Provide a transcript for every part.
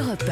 Europe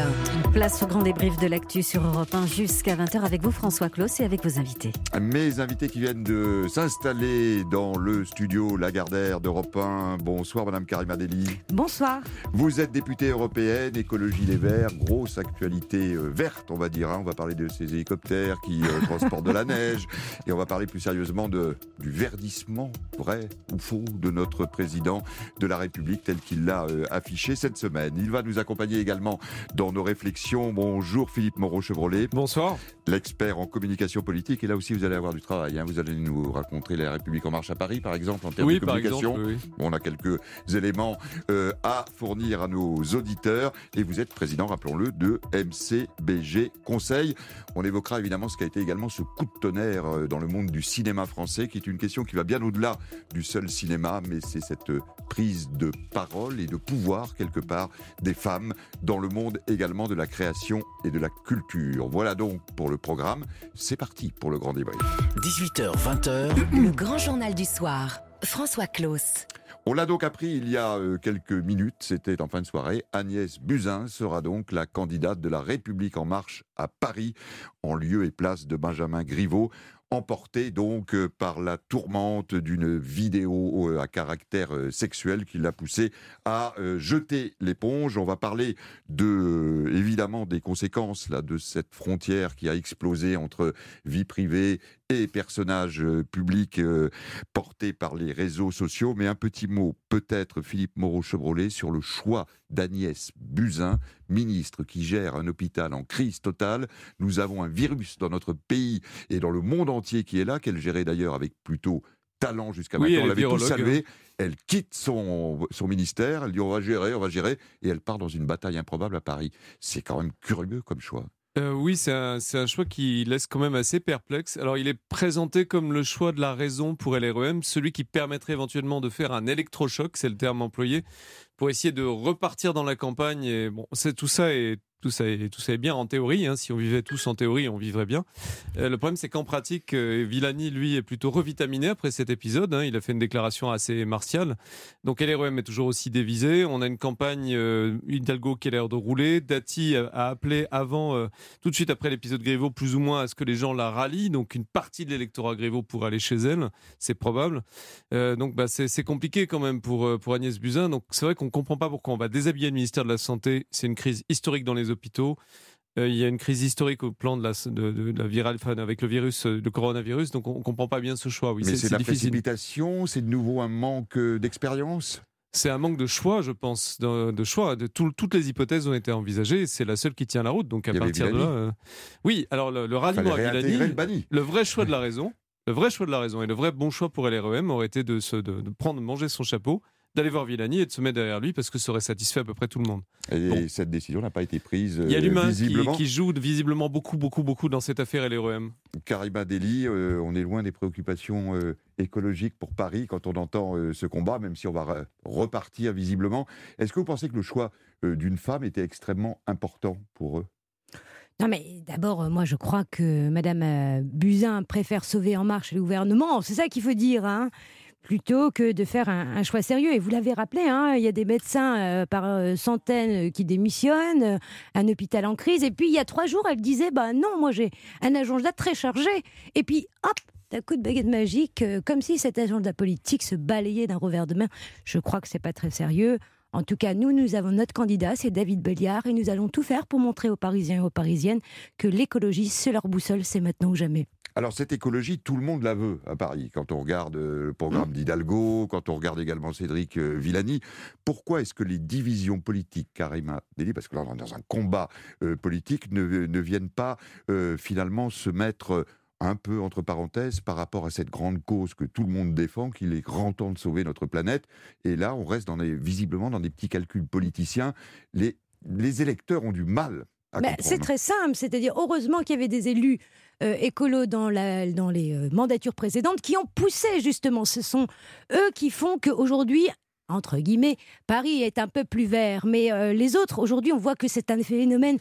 1. Place au grand débrief de l'actu sur Europe 1 jusqu'à 20h avec vous François Claus et avec vos invités. Mes invités qui viennent de s'installer dans le studio Lagardère d'Europe 1. Bonsoir Madame Karima Deli. Bonsoir. Vous êtes députée européenne, écologie les Verts, grosse actualité euh, verte on va dire. hein. On va parler de ces hélicoptères qui euh, transportent de la neige et on va parler plus sérieusement de, du verdissement vrai ou faux de notre président de la République tel qu'il l'a euh, affiché cette semaine. Il va nous accompagner également dans nos réflexions. Bonjour Philippe Moreau-Chevrolet. Bonsoir. l'expert en communication politique. Et là aussi, vous allez avoir du travail. hein. Vous allez nous raconter la République en marche à Paris, par exemple, en termes Oui, de par communication. exemple. oui. On a quelques éléments euh, à fournir à nos auditeurs. Et vous êtes président, rappelons-le, de MCBG Conseil. On évoquera évidemment ce qui a été également ce coup de tonnerre euh, dans le monde du cinéma français, qui est une question qui va bien au-delà du seul cinéma, mais c'est cette prise de parole et de pouvoir, quelque part, des femmes dans le monde également de la création et de la culture. Voilà donc pour le programme. C'est parti pour le grand débrief. 18h, 20h. Le grand journal du soir. François Claus. On l'a donc appris il y a euh, quelques minutes, c'était en fin de soirée. Agnès Buzyn sera donc la candidate de la République en marche à Paris, en lieu et place de Benjamin Griveaux, emporté donc euh, par la tourmente d'une vidéo euh, à caractère euh, sexuel qui l'a poussé à jeter l'éponge. On va parler de évidemment des conséquences là de cette frontière qui a explosé entre vie privée et personnages euh, publics euh, portés par les réseaux sociaux. Mais un petit mot, peut-être, Philippe Moreau-Chevrolet, sur le choix d'Agnès Buzyn, ministre qui gère un hôpital en crise totale. Nous avons un virus dans notre pays et dans le monde entier qui est là, qu'elle gérait d'ailleurs avec plutôt talent jusqu'à Oui, maintenant. On l'avait tous salué. Elle quitte son, son ministère, elle dit on va gérer, on va gérer, et elle part dans une bataille improbable à Paris. C'est quand même curieux comme choix. Euh, oui, c'est un, un choix qui laisse quand même assez perplexe. Alors, il est présenté comme le choix de la raison pour LREM, celui qui permettrait éventuellement de faire un électrochoc, c'est le terme employé, pour essayer de repartir dans la campagne. Et bon, c'est tout ça est tout ça est tout ça est bien en théorie. hein. Si on vivait tous en théorie, on vivrait bien. Euh, le problème, c'est qu'en pratique, euh, Villani, lui, est plutôt revitaminé après cet épisode. hein. Il a fait une déclaration assez martiale. Donc LREM est toujours aussi dévisé. On a une campagne euh, Hidalgo qui a l'air de rouler. Dati a, appelé avant, euh, tout de suite après l'épisode Griveaux, plus ou moins à ce que les gens la rallient. Donc une partie de l'électorat Griveaux pour aller chez elle, c'est probable. Euh, donc bah, c'est compliqué quand même pour, pour Agnès Buzyn. Donc c'est vrai qu'on comprend pas pourquoi on va déshabiller le ministère de la Santé. C'est une crise historique dans les hôpitaux. Euh, il y a une crise historique au plan de la, de, de- de la virale, enfin, avec le virus, euh, le coronavirus. Donc on, on comprend pas bien ce choix. Oui, Mais c'est de la précipitation, c'est de nouveau un manque euh, d'expérience? C'est un manque de choix, je pense, de, de choix. De tout- toutes les hypothèses ont été envisagées. C'est la seule qui tient la route. Donc à partir de là, euh, oui. Alors le, le ralliement à Villani, le banni. le vrai choix de la raison, le vrai choix de la raison et le vrai bon choix pour LREM aurait été de, se, de, de prendre, manger son chapeau, d'aller voir Villani et de se mettre derrière lui parce que ça aurait satisfait à peu près tout le monde. Et Bon. cette décision n'a pas été prise Il y a euh, l'humain qui, qui joue visiblement beaucoup, beaucoup, beaucoup dans cette affaire LREM. Karima Deli, euh, on est loin des préoccupations euh, écologiques pour Paris quand on entend euh, ce combat, même si on va re- repartir visiblement. Est-ce que vous pensez que le choix euh, d'une femme était extrêmement important pour eux? Non, mais d'abord, moi, je crois que Madame Buzyn préfère sauver En Marche le gouvernement. C'est ça qu'il faut dire, hein plutôt que de faire un, choix sérieux. Et vous l'avez rappelé, hein, il y a des médecins euh, par euh, centaines euh, qui démissionnent, un hôpital en crise. Et puis, il y a trois jours, elle disait, bah non, moi, j'ai un agenda très chargé. Et puis, hop d'un coup de baguette magique, comme si cet agenda politique se balayait d'un revers de main. Je crois que c'est pas très sérieux. En tout cas, nous, nous avons notre candidat, c'est David Belliard, et nous allons tout faire pour montrer aux Parisiens et aux Parisiennes que l'écologie, c'est leur boussole, c'est maintenant ou jamais. Alors cette écologie, tout le monde la veut à Paris. Quand on regarde euh, le programme d'Hidalgo, quand on regarde également Cédric euh, Villani, pourquoi est-ce que les divisions politiques, Karima Deli, parce que là on est dans un combat euh, politique, ne, ne viennent pas finalement se mettre un peu entre parenthèses par rapport à cette grande cause que tout le monde défend, qu'il est grand temps de sauver notre planète. Et là, on reste dans visiblement dans des petits calculs politiciens. Les, les électeurs ont du mal à c'est très simple, c'est-à-dire heureusement qu'il y avait des élus euh, écolos dans, la, dans les euh, mandatures précédentes qui ont poussé justement. Ce sont eux qui font qu'aujourd'hui, entre guillemets, Paris est un peu plus vert. Mais euh, les autres, aujourd'hui, on voit que c'est un phénomène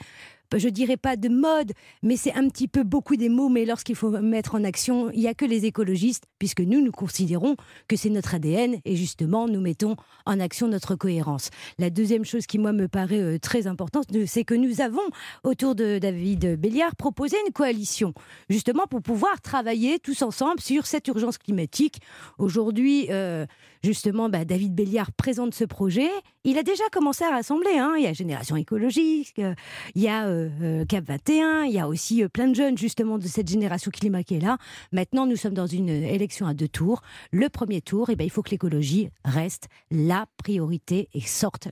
je dirais pas de mode, mais c'est un petit peu beaucoup des mots, mais lorsqu'il faut mettre en action, il n'y a que les écologistes, puisque nous, nous considérons que c'est notre ADN et justement, nous mettons en action notre cohérence. La deuxième chose qui, moi, me paraît euh, très importante, c'est que nous avons, autour de David Béliard, proposé une coalition, justement pour pouvoir travailler tous ensemble sur cette urgence climatique. Aujourd'hui, euh, justement, bah, David Béliard présente ce projet. Il a déjà commencé à rassembler. Hein. Il y a Génération écologique, euh, il y a euh, Cap 21, il y a aussi plein de jeunes, justement, de cette génération climat qui est là. Maintenant, nous sommes dans une élection à deux tours. Le premier tour, eh ben, il faut que l'écologie reste la priorité et sorte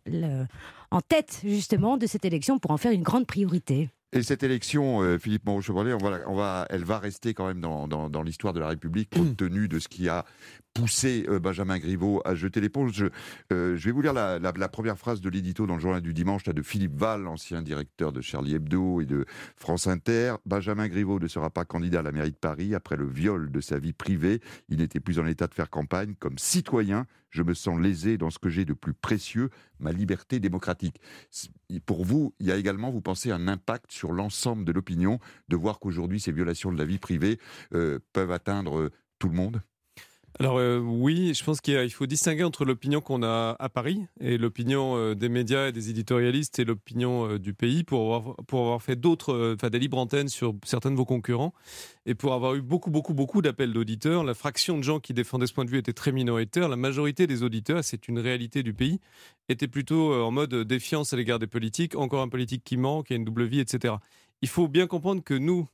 en tête, justement, de cette élection pour en faire une grande priorité. Et cette élection, euh, Philippe Moreau-Chevrolet, on va, on va, elle va rester quand même dans, dans, l'histoire de la République, compte tenu de ce qui a poussé euh, Benjamin Griveaux à jeter l'éponge. Je, euh, vais vous lire la, première phrase de l'édito dans le journal du dimanche là, de Philippe Val, ancien directeur de Charlie Hebdo et de France Inter. Benjamin Griveaux ne sera pas candidat à la mairie de Paris après le viol de sa vie privée. Il n'était plus en état de faire campagne. Comme citoyen, je me sens lésé dans ce que j'ai de plus précieux, ma liberté démocratique. Pour vous, il y a également, vous pensez, un impact sur l'ensemble de l'opinion de voir qu'aujourd'hui, ces violations de la vie privée euh, peuvent atteindre tout le monde? Alors euh, oui, je pense qu'il faut distinguer entre l'opinion qu'on a à Paris et l'opinion des médias et des éditorialistes et l'opinion du pays pour avoir, pour avoir fait d'autres, enfin des libres antennes sur certains de vos concurrents et pour avoir eu beaucoup, beaucoup, beaucoup d'appels d'auditeurs. La fraction de gens qui défendaient ce point de vue était très minoritaire. La majorité des auditeurs, c'est une réalité du pays, était plutôt en mode défiance à l'égard des politiques, encore un politique qui qui a une double vie, etc il faut bien comprendre que nous,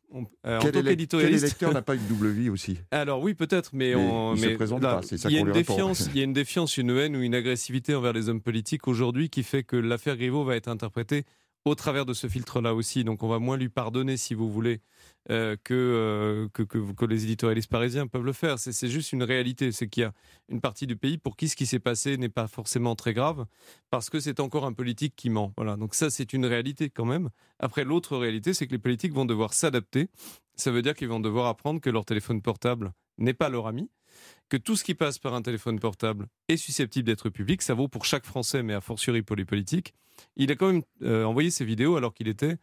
euh, en tant qu'éditorialiste, quel n'a pas une double vie aussi? Alors oui, peut-être, mais, on, se présente pas. C'est ça Il y a une défiance, il y a une défiance, une haine ou une agressivité envers les hommes politiques aujourd'hui qui fait que l'affaire Griveaux va être interprétée au travers de ce filtre-là aussi. Donc on va moins lui pardonner, si vous voulez, euh, euh, que, que, que, les éditorialistes parisiens peuvent le faire. C'est juste une réalité. C'est qu'il y a une partie du pays pour qui ce qui s'est passé n'est pas forcément très grave, parce que c'est encore un politique qui ment. Voilà. Donc ça, c'est une réalité quand même. Après, l'autre réalité, c'est que les politiques vont devoir s'adapter. Ça veut dire qu'ils vont devoir apprendre que leur téléphone portable n'est pas leur ami, que tout ce qui passe par un téléphone portable est susceptible d'être public. Ça vaut pour chaque Français, mais a fortiori pour les politiques. Il a quand même euh, envoyé ces vidéos alors qu'il était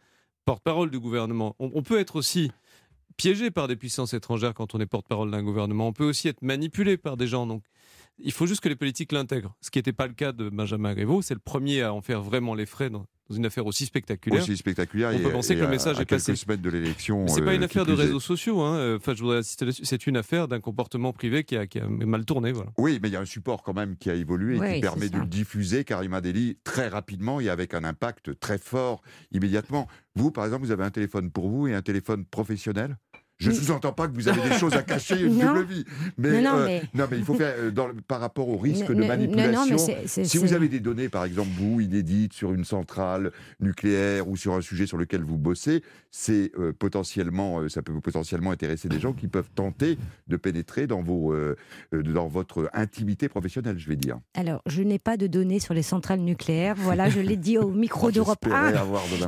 porte-parole du gouvernement. On, peut être aussi piégé par des puissances étrangères quand on est porte-parole d'un gouvernement. On peut aussi être manipulé par des gens. Donc, il faut juste que les politiques l'intègrent. Ce qui n'était pas le cas de Benjamin Griveaux. C'est le premier à en faire vraiment les frais dans, une affaire aussi spectaculaire. Aussi spectaculaire. On peut penser que le message est passé. semaines de l'élection. C'est pas une euh, affaire de réseaux sociaux. Hein. Enfin, je voudrais C'est une affaire d'un comportement privé qui a, qui a, mal tourné. Voilà. Oui, mais il y a un support quand même qui a évolué et qui permet de le diffuser, Karima Deli, très rapidement et avec un impact très fort immédiatement. Vous, par exemple, vous avez un téléphone pour vous et un téléphone professionnel? Je ne sous-entends pas que vous avez des choses à cacher, une double vie. Mais, non, euh, mais... il faut faire euh, par rapport au risque de manipulation. si vous avez des données, par exemple, vous, inédites, sur une centrale nucléaire ou sur un sujet sur lequel vous bossez, c'est euh, potentiellement, ça peut potentiellement intéresser des gens qui peuvent tenter de pénétrer dans, vos, dans votre intimité professionnelle, je vais dire. Alors, je n'ai pas de données sur les centrales nucléaires. Voilà, je l'ai dit au micro d'Europe 1.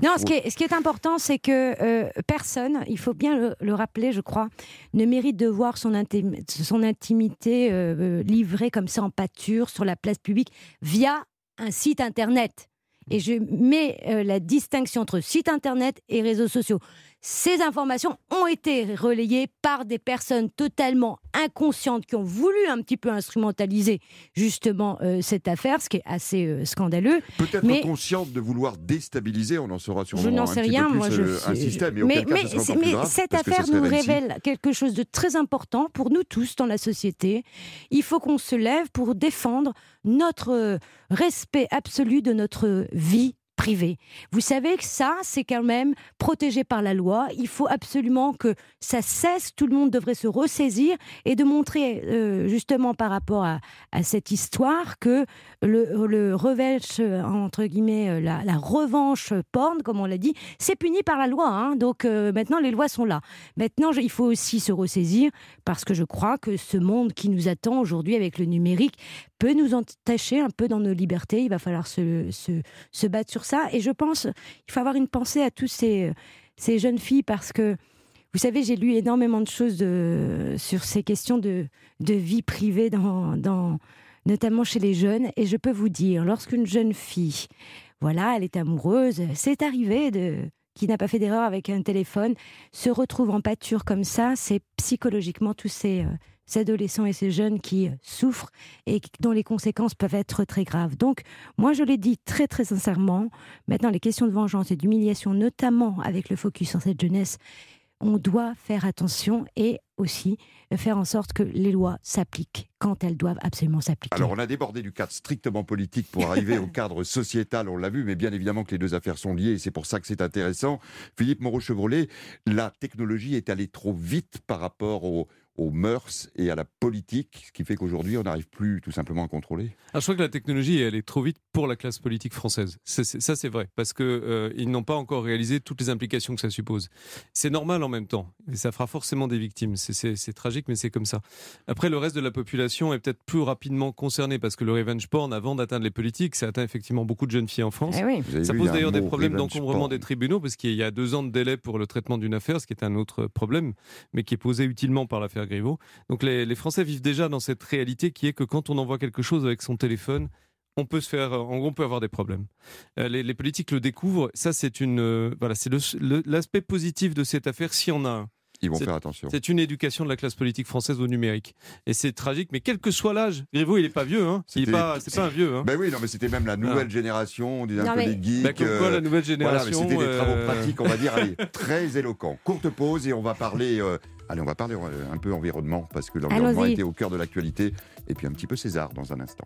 Non, ce qui, est, ce qui est important, c'est que personne, il faut bien le rappeler, je crois, ne mérite de voir son, intimité euh, euh, livrée comme ça en pâture sur la place publique via un site internet. Et je mets euh, la distinction entre site internet et réseaux sociaux. Ces informations ont été relayées par des personnes totalement inconscientes qui ont voulu un petit peu instrumentaliser justement euh, cette affaire, ce qui est assez euh, scandaleux. Peut-être mais... consciente de vouloir déstabiliser, on en saura sûrement je n'en sais rien, moi je un système. mais, mais, cette affaire nous révèle quelque chose de très important pour nous tous dans la société. Il faut qu'on se lève pour défendre notre respect absolu de notre vie Vous savez que ça, c'est quand même protégé par la loi. Il faut absolument que ça cesse. Tout le monde devrait se ressaisir et de montrer euh, justement par rapport à, cette histoire que le, le revenge, entre guillemets, euh, la, revanche porn, comme on l'a dit, c'est puni par la loi. Hein. Donc euh, maintenant, les lois sont là. Maintenant, il faut aussi se ressaisir parce que je crois que ce monde qui nous attend aujourd'hui avec le numérique peut nous entacher un peu dans nos libertés. Il va falloir se, se, battre sur ça. Et je pense il faut avoir une pensée à tous ces, ces jeunes filles parce que, vous savez, j'ai lu énormément de choses sur ces questions de, de vie privée, dans, dans, notamment chez les jeunes. Et je peux vous dire, lorsqu'une jeune fille, voilà, elle est amoureuse, c'est arrivé de qui n'a pas fait d'erreur avec un téléphone se retrouve en pâture comme ça, c'est psychologiquement tous ces, euh, adolescents et ces jeunes qui euh, souffrent et dont les conséquences peuvent être très graves. Donc, moi, je l'ai dit très, très sincèrement. Maintenant, les questions de vengeance et d'humiliation, notamment avec le focus sur cette jeunesse, on doit faire attention et aussi faire en sorte que les lois s'appliquent quand elles doivent absolument s'appliquer. Alors, on a débordé du cadre strictement politique pour arriver au cadre sociétal, on l'a vu, mais bien évidemment que les deux affaires sont liées et c'est pour ça que c'est intéressant. Philippe Moreau-Chevrolet, la technologie est allée trop vite par rapport aux, aux mœurs et à la politique, ce qui fait qu'aujourd'hui, on n'arrive plus tout simplement à contrôler. Ah, je crois que la technologie, elle est trop vite pour la classe politique française. Ça, c'est vrai, parce que euh, ils n'ont pas encore réalisé toutes les implications que ça suppose. C'est normal en même temps, et ça fera forcément des victimes. C'est- tragique, mais c'est comme ça. Après, le reste de la population est peut-être plus rapidement concerné, parce que le revenge porn, avant d'atteindre les politiques, ça atteint effectivement beaucoup de jeunes filles en France. Eh oui. Vous avez Ça pose d'ailleurs des problèmes d'encombrement des tribunaux, parce qu'il y a deux ans de délai pour le traitement d'une affaire, ce qui est un autre problème, mais qui est posé utilement par l'affaire Griveaux. Donc les, les Français vivent déjà dans cette réalité qui est que quand on envoie quelque chose avec son téléphone, on peut se faire, en gros, on peut avoir des problèmes. Euh, les, les politiques le découvrent. Ça, c'est une, euh, voilà, c'est l'aspect positif de cette affaire, s'il y en a un. Ils vont C'est- faire attention. C'est une éducation de la classe politique française au numérique. Et c'est tragique, mais quel que soit l'âge, Griveaux, il est pas vieux, hein. Il est C'était- pas, c'est pas un vieux, hein. Ben oui, non, mais c'était même la nouvelle génération, on disait un peu mais- les geeks. Comme quoi, euh, la nouvelle Voilà, mais génération. c'était des travaux euh, pratiques, on va dire, allez, très éloquents. Courte pause et on va parler, euh, allez, on va parler euh, un peu environnement parce que l'environnement était au cœur de l'actualité et puis un petit peu César dans un instant.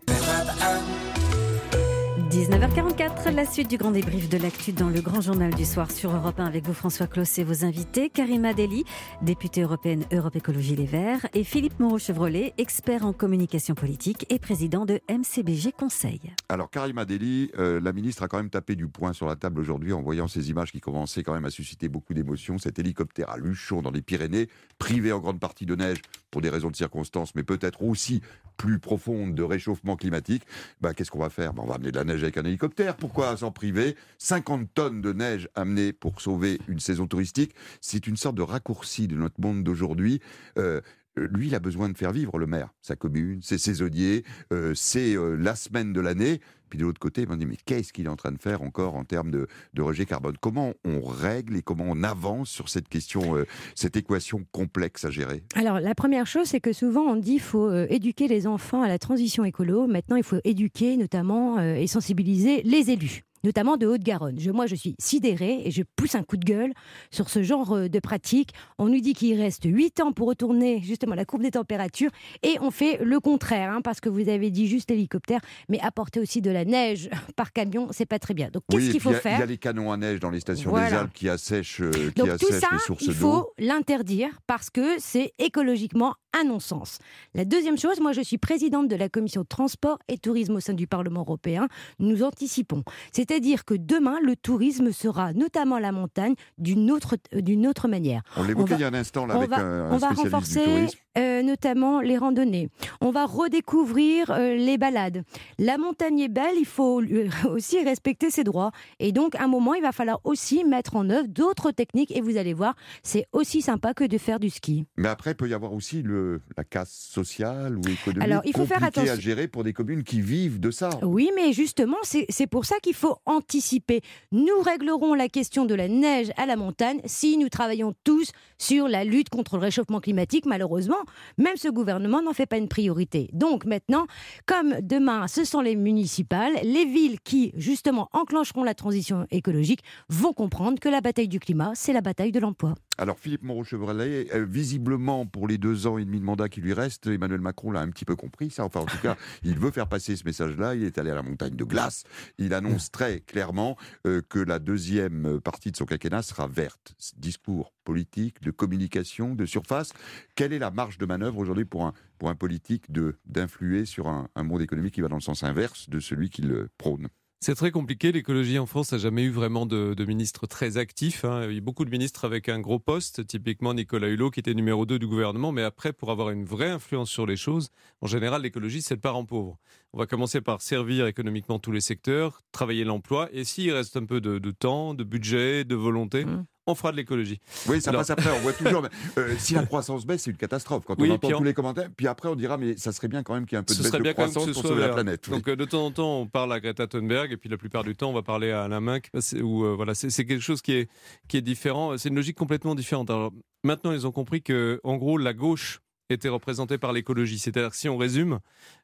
19h44, la suite du grand débrief de l'actu dans le grand journal du soir sur Europe 1 avec vous François Claus et vos invités, Karima Deli, députée européenne Europe Écologie Les Verts, et Philippe Moreau-Chevrolet, expert en communication politique et président de MCBG Conseil. Alors Karima Deli, euh, la ministre a quand même tapé du poing sur la table aujourd'hui en voyant ces images qui commençaient quand même à susciter beaucoup d'émotions. Cet hélicoptère à Luchon dans les Pyrénées, privé en grande partie de neige pour des raisons de circonstances, mais peut-être aussi plus profondes de réchauffement climatique. Bah, Qu'est-ce qu'on va faire? Bah, On va amener de la neige avec un hélicoptère. Pourquoi s'en priver? 50 tonnes de neige amenées pour sauver une saison touristique. C'est une sorte de raccourci de notre monde d'aujourd'hui. Euh, lui, il a besoin de faire vivre le maire, sa commune, ses saisonniers, euh, c'est euh, la semaine de l'année. Puis de l'autre côté, on dit mais qu'est-ce qu'il est en train de faire encore en termes de, rejet carbone? Comment on règle et comment on avance sur cette question, euh, cette équation complexe à gérer? Alors, la première chose, c'est que souvent on dit qu'il faut euh, éduquer les enfants à la transition écolo. Maintenant, il faut éduquer notamment euh, et sensibiliser les élus notamment de Haute-Garonne. Je, moi, je suis sidérée et je pousse un coup de gueule sur ce genre euh, de pratique. On nous dit qu'il reste 8 ans pour retourner justement la courbe des températures et on fait le contraire, hein, parce que vous avez dit juste hélicoptère, mais apporter aussi de la neige par camion, c'est pas très bien. Donc, qu'est-ce Oui, qu'il faut il a- Il y faire a les canons à neige dans les stations Voilà. des Alpes qui assèchent, euh, qui donc tout assèchent ça, les sources il d'eau. faut l'interdire parce que c'est écologiquement un non-sens. La deuxième chose, moi je suis présidente de la commission transport et tourisme au sein du Parlement européen. Nous anticipons. C'est-à-dire que demain, le tourisme sera, notamment la montagne, d'une autre, euh, d'une autre manière. On l'évoquait il y a un instant là, on avec va, un, on va du renforcer tourisme. euh, notamment les randonnées. On va redécouvrir euh, les balades. La montagne est belle, il faut aussi respecter ses droits. Et donc, à un moment, il va falloir aussi mettre en œuvre d'autres techniques. Et vous allez voir, c'est aussi sympa que de faire du ski. Mais après, il peut y avoir aussi le, la casse sociale ou économique Alors, il faut faire compliquée à attention. gérer pour des communes qui vivent de ça. Oui, mais justement, c'est pour ça qu'il faut anticiper. Nous réglerons la question de la neige à la montagne si nous travaillons tous sur la lutte contre le réchauffement climatique. Malheureusement, même ce gouvernement n'en fait pas une priorité. Donc maintenant, comme demain, ce sont les municipales, les villes qui, justement, enclencheront la transition écologique vont comprendre que la bataille du climat, c'est la bataille de l'emploi. Alors Philippe Moreau-Chevrolet, euh, visiblement pour les deux ans et demi de mandat qui lui reste, Emmanuel Macron l'a un petit peu compris ça. Enfin en tout cas, il veut faire passer ce message-là. Il est allé à la montagne de glace. Il annonce très clairement euh, que la deuxième partie de son quinquennat sera verte. Discours politique, de communication, de surface. Quelle est la marge de manœuvre aujourd'hui pour un, pour un politique d'influer sur un, un monde économique qui va dans le sens inverse de celui qu'il euh, prône? C'est très compliqué. L'écologie en France n'a jamais eu vraiment de, de ministre très actif. hein. Il y a eu beaucoup de ministres avec un gros poste, typiquement Nicolas Hulot qui était numéro 2 du gouvernement. Mais après, pour avoir une vraie influence sur les choses, en général, l'écologie, c'est le parent pauvre. On va commencer par servir économiquement tous les secteurs, travailler l'emploi. Et s'il reste un peu de, temps, de budget, de volonté, Mmh. On fera de l'écologie. Oui, ça passe après. On voit toujours. Euh, si la croissance baisse, c'est une catastrophe. Quand on entend tous les commentaires, puis après on dira, mais ça serait bien quand même qu'il y ait un peu de baisse de croissance pour sauver la planète. Donc de temps en temps, on parle à Greta Thunberg, et puis la plupart du temps, on va parler à Alain Minck. Où, voilà, c'est quelque chose qui est qui est différent. C'est une logique complètement différente. Alors maintenant, ils ont compris que, en gros, la gauche était représenté par l'écologie. C'est-à-dire si on résume,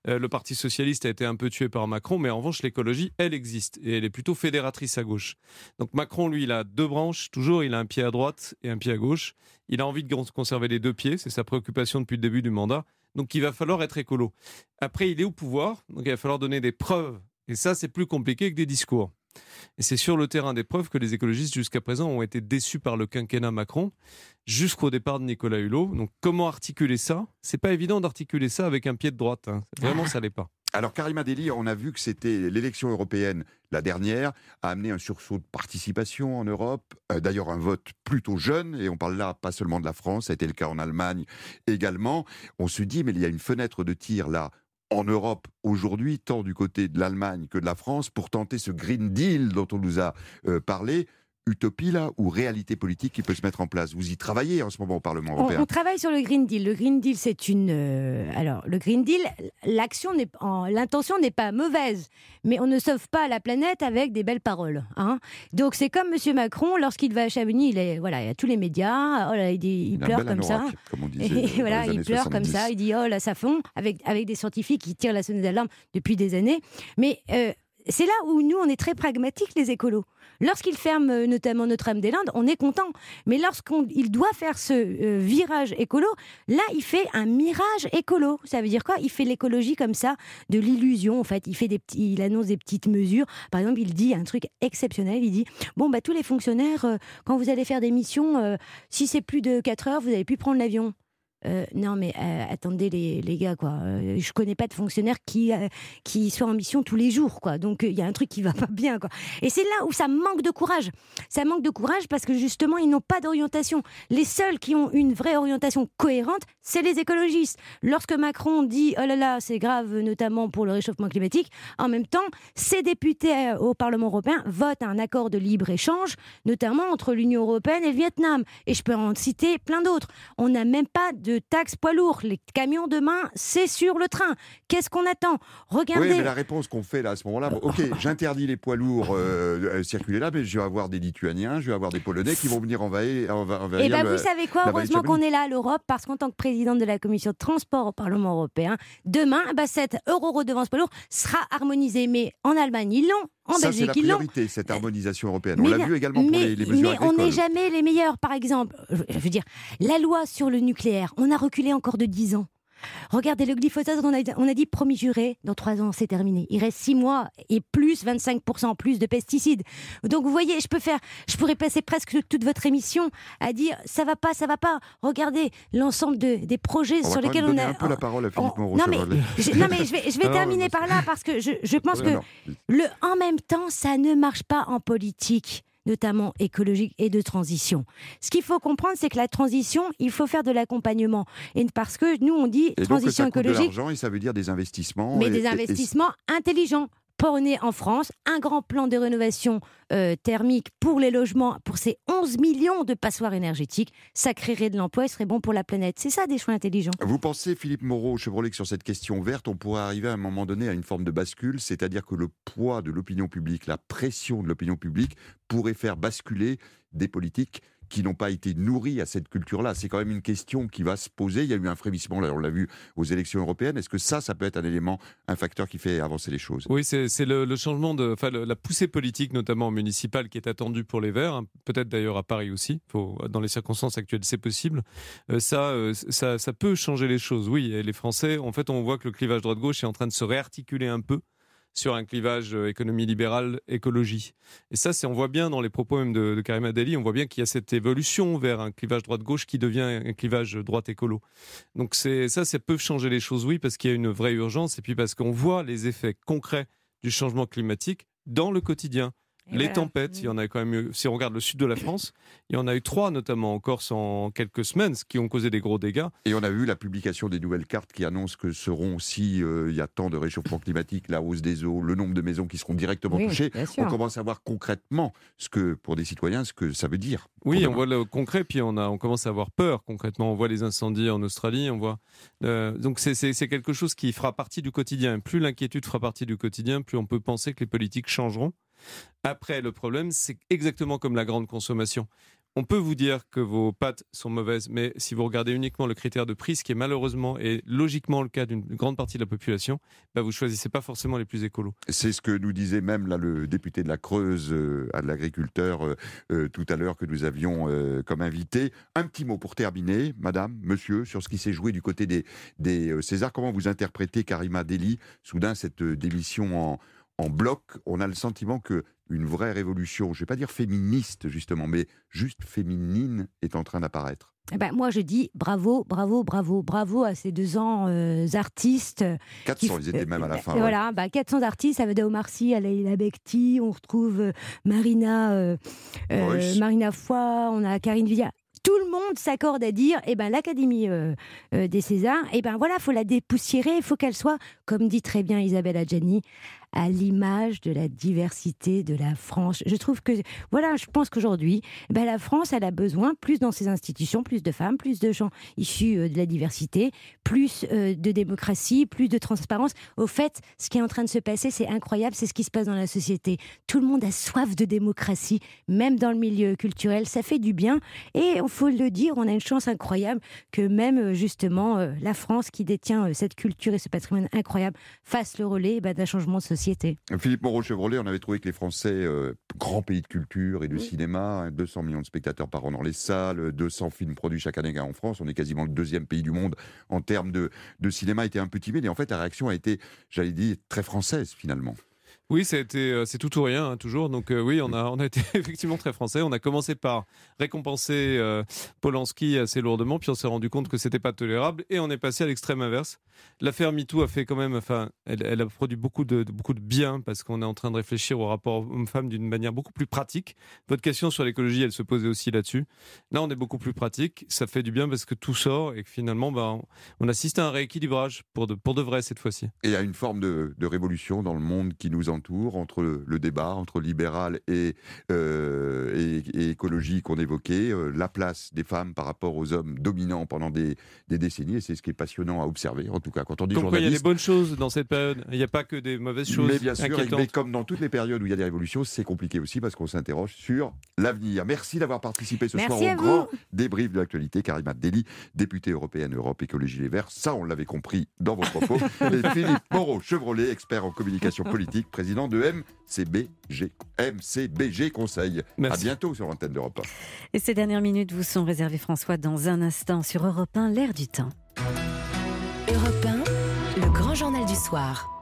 euh, le Parti socialiste a été un peu tué par Macron, mais en revanche, l'écologie, elle existe et elle est plutôt fédératrice à gauche. Donc Macron, lui, il a deux branches, toujours, il a un pied à droite et un pied à gauche. Il a envie de conserver les deux pieds, c'est sa préoccupation depuis le début du mandat. Donc il va falloir être écolo. Après, il est au pouvoir, donc il va falloir donner des preuves. Et ça, c'est plus compliqué que des discours. Et c'est sur le terrain des preuves que les écologistes jusqu'à présent ont été déçus par le quinquennat Macron jusqu'au départ de Nicolas Hulot. Donc comment articuler ça? C'est pas évident d'articuler ça avec un pied de droite. Hein. Vraiment, ça l'est pas. Alors Karima Deli, on a vu que c'était l'élection européenne, la dernière, a amené un sursaut de participation en Europe, euh, d'ailleurs un vote plutôt jeune, et on parle là pas seulement de la France, ça a été le cas en Allemagne également. On se dit, mais il y a une fenêtre de tir là en Europe aujourd'hui, tant du côté de l'Allemagne que de la France, pour tenter ce Green Deal dont on nous a euh, parlé utopie là ou réalité politique qui peut se mettre en place? Vous y travaillez en ce moment au Parlement européen? on, travaille sur le Green Deal. Le Green Deal, c'est une. Euh, alors, le Green Deal, l'action n'est, l'intention n'est pas mauvaise, mais on ne sauve pas la planète avec des belles paroles. Hein Donc, c'est comme Monsieur Macron lorsqu'il va à Chamonix, il est voilà, il y a tous les médias, oh là, il, il, pleure comme ça, comme on disait, et voilà, il pleure comme ça, il dit oh là ça fond avec avec des scientifiques qui tirent la sonnette d'alarme depuis des années, mais euh, c'est là où nous, on est très pragmatiques, les écolos. Lorsqu'il ferme euh, notamment Notre-Dame-des-Landes, on est content. Mais lorsqu'il doit faire ce euh, virage écolo, là, il fait un mirage écolo. Ça veut dire quoi? Il fait l'écologie comme ça, de l'illusion, en fait. Il, fait des petits, il annonce des petites mesures. Par exemple, il dit un truc exceptionnel. Il dit, bon, bah, tous les fonctionnaires, euh, quand vous allez faire des missions, si c'est plus de 4 heures, vous n'avez plus prendre l'avion. Euh, non, mais euh, attendez, les, les, gars, quoi. Euh, je connais pas de fonctionnaire qui, qui soit en mission tous les jours, quoi. Donc, il y a un truc qui va pas bien, quoi. Et c'est là où ça manque de courage. Ça manque de courage parce que justement, ils n'ont pas d'orientation. Les seuls qui ont une vraie orientation cohérente, c'est les écologistes. Lorsque Macron dit, oh là là, c'est grave, notamment pour le réchauffement climatique, en même temps, ses députés au Parlement européen votent un accord de libre-échange, notamment entre l'Union européenne et le Vietnam. Et je peux en citer plein d'autres. On n'a même pas de de taxes poids lourds. Les camions demain, c'est sur le train. Qu'est-ce qu'on attend? Regardez. Oui, mais la réponse qu'on fait là à ce moment-là, ok, j'interdis les poids lourds euh, euh, circuler là, mais je vais avoir des Lituaniens, je vais avoir des Polonais qui vont venir envahir. Et bien, vous savez quoi Heureusement qu'on est là à l'Europe, parce qu'en tant que présidente de la commission de transport au Parlement européen, demain, bah, cette euro redevance poids lourd sera harmonisée. Mais en Allemagne, ils l'ont. En Ça, c'est la priorité, cette harmonisation européenne. on l'a vu également pour les, les, mesures Mais on n'est jamais les meilleurs. Par exemple, je veux dire, la loi sur le nucléaire, on a reculé encore de 10 ans. Regardez le glyphosate, on a, on a dit promis juré, dans trois ans c'est terminé. Il reste six mois et plus 25% plus de pesticides. Donc vous voyez, je peux faire, je pourrais passer presque toute votre émission à dire ça va pas, ça va pas. Regardez l'ensemble de, des projets sur lesquels on a. un peu la parole à Philippe Moreau. Non mais, je, non mais je vais, je vais terminer par là parce que je, je pense que le en même temps ça ne marche pas en politique notamment écologique et de transition. Ce qu'il faut comprendre, c'est que la transition, il faut faire de l'accompagnement. Et parce que nous, on dit transition donc, ça écologique. De l'argent et ça veut dire des investissements. Mais des investissements intelligents porné en France, un grand plan de rénovation euh, thermique pour les logements, pour ces 11 millions de passoires énergétiques. Ça créerait de l'emploi et serait bon pour la planète. C'est ça des choix intelligents. Vous pensez, Philippe Moreau, Chevrolet, que sur cette question verte, on pourrait arriver à un moment donné à une forme de bascule, c'est-à-dire que le poids de l'opinion publique, la pression de l'opinion publique pourrait faire basculer des politiques qui n'ont pas été nourris à cette culture-là. C'est quand même une question qui va se poser. Il y a eu un frémissement, là, on l'a vu aux élections européennes. Est-ce que ça, ça peut être un élément, un facteur qui fait avancer les choses? Oui, c'est le, changement de, enfin, la poussée politique, notamment municipale, qui est attendue pour les Verts. Hein. Peut-être d'ailleurs à Paris aussi. Dans les circonstances actuelles, c'est possible. Euh, ça, euh, ça, ça peut changer les choses. Oui, et les Français, en fait, on voit que le clivage droite-gauche est en train de se réarticuler un peu sur un clivage euh, économie libérale, écologie. Et ça, c'est on voit bien dans les propos même de, de Karima Deli, on voit bien qu'il y a cette évolution vers un clivage droite-gauche qui devient un clivage droite-écolo. Donc c'est ça, ça peut changer les choses, oui, parce qu'il y a une vraie urgence, et puis parce qu'on voit les effets concrets du changement climatique dans le quotidien. Et les voilà. tempêtes, il y en a quand même eu, si on regarde le sud de la France, il y en a eu trois, notamment en Corse en quelques semaines, ce qui ont causé des gros dégâts. Et on a vu la publication des nouvelles cartes qui annoncent que seront, si euh, il y a tant de réchauffement climatique, la hausse des eaux, le nombre de maisons qui seront directement Oui, touchées, on commence à voir concrètement ce que, pour des citoyens, ce que ça veut dire. Oui, on voit le concret, puis on, a, on commence à avoir peur concrètement. On voit les incendies en Australie, on voit. euh, donc c'est quelque chose qui fera partie du quotidien. Plus l'inquiétude fera partie du quotidien, plus on peut penser que les politiques changeront. Après, le problème, c'est exactement comme la grande consommation. On peut vous dire que vos pâtes sont mauvaises, mais si vous regardez uniquement le critère de prix, ce qui est malheureusement et logiquement le cas d'une grande partie de la population, bah vous choisissez pas forcément les plus écolos. C'est ce que nous disait même là, le député de la Creuse euh, à l'agriculteur euh, euh, tout à l'heure que nous avions euh, comme invité. Un petit mot pour terminer, madame, monsieur, sur ce qui s'est joué du côté des, des Césars. Comment vous interprétez Karima Deli Soudain, cette démission en, en bloc, on a le sentiment que une vraie révolution, je ne vais pas dire féministe justement, mais juste féminine est en train d'apparaître. Eh ben, moi, je dis bravo, bravo, bravo, bravo à ces deux ans euh, artistes. 400, ils étaient même à la fin. ouais. Voilà, bah, 400 artistes, ça veut dire Omar Sy, Alaïla Bekti, on retrouve euh, Marina, euh, euh. Marina Foy, on a Karine Villa. Tout le monde s'accorde à dire, eh ben l'Académie euh, euh, des Césars, eh ben voilà, faut la dépoussiérer, il faut qu'elle soit, comme dit très bien Isabelle Adjani, à l'image de la diversité de la France. Je trouve que, voilà, je pense qu'aujourd'hui, eh ben, la France, elle a besoin, plus dans ses institutions, plus de femmes, plus de gens issus euh, de la diversité, plus euh, de démocratie, plus de transparence. Au fait, ce qui est en train de se passer, c'est incroyable, c'est ce qui se passe dans la société. Tout le monde a soif de démocratie, même dans le milieu culturel. Ça fait du bien. Et il faut le dire, on a une chance incroyable que même, euh, justement, la France, qui détient cette culture et ce patrimoine incroyable, fasse le relais eh ben, d'un changement de société. Philippe Moreau-Chevrolet, on avait trouvé que les Français, euh, grand pays de culture et de Oui. cinéma, hein, 200 millions de spectateurs par an dans les salles, 200 films produits chaque année en France, on est quasiment le deuxième pays du monde en termes de, de cinéma, était un peu timide. Et en fait, la réaction a été, j'allais dire, très française finalement. Oui, euh, c'est tout ou rien, hein, toujours. Donc euh, oui, on a, on a été effectivement très français. On a commencé par récompenser euh, Polanski assez lourdement, puis on s'est rendu compte que c'était pas tolérable, et on est passé à l'extrême inverse. L'affaire MeToo a fait quand même, enfin, elle, a produit beaucoup de, beaucoup de bien parce qu'on est en train de réfléchir au rapport homme-femme d'une manière beaucoup plus pratique. Votre question sur l'écologie, elle se posait aussi là-dessus. Là, on est beaucoup plus pratique. Ça fait du bien parce que tout sort et que finalement, ben, on, assiste à un rééquilibrage pour de, pour de vrai cette fois-ci. Et à une forme de, de révolution dans le monde qui nous entoure, entre le, débat, entre libéral et, euh, et, et écologie qu'on évoquait, euh, la place des femmes par rapport aux hommes dominants pendant des, des décennies, et c'est ce qui est passionnant à observer, tout cas quand on dit Comme quoi, il y a des journaliste. bonnes choses dans cette période. Il n'y a pas que des mauvaises choses Mais bien sûr, inquiétantes. mais comme dans toutes les périodes où il y a des révolutions, c'est compliqué aussi parce qu'on s'interroge sur l'avenir. Merci d'avoir participé ce Merci soir à au vous. grand débrief de l'actualité. Karima Deli, députée européenne Europe Écologie Les Verts, ça on l'avait compris dans vos propos. et Philippe Moreau, Chevrolet, expert en communication politique, président de MCBG, MCBG Conseil. À Merci. bientôt sur l'antenne d'Europe 1. Et ces dernières minutes vous sont réservées, François, dans un instant sur Europe 1, l'air du temps. Europe 1, le grand journal du soir.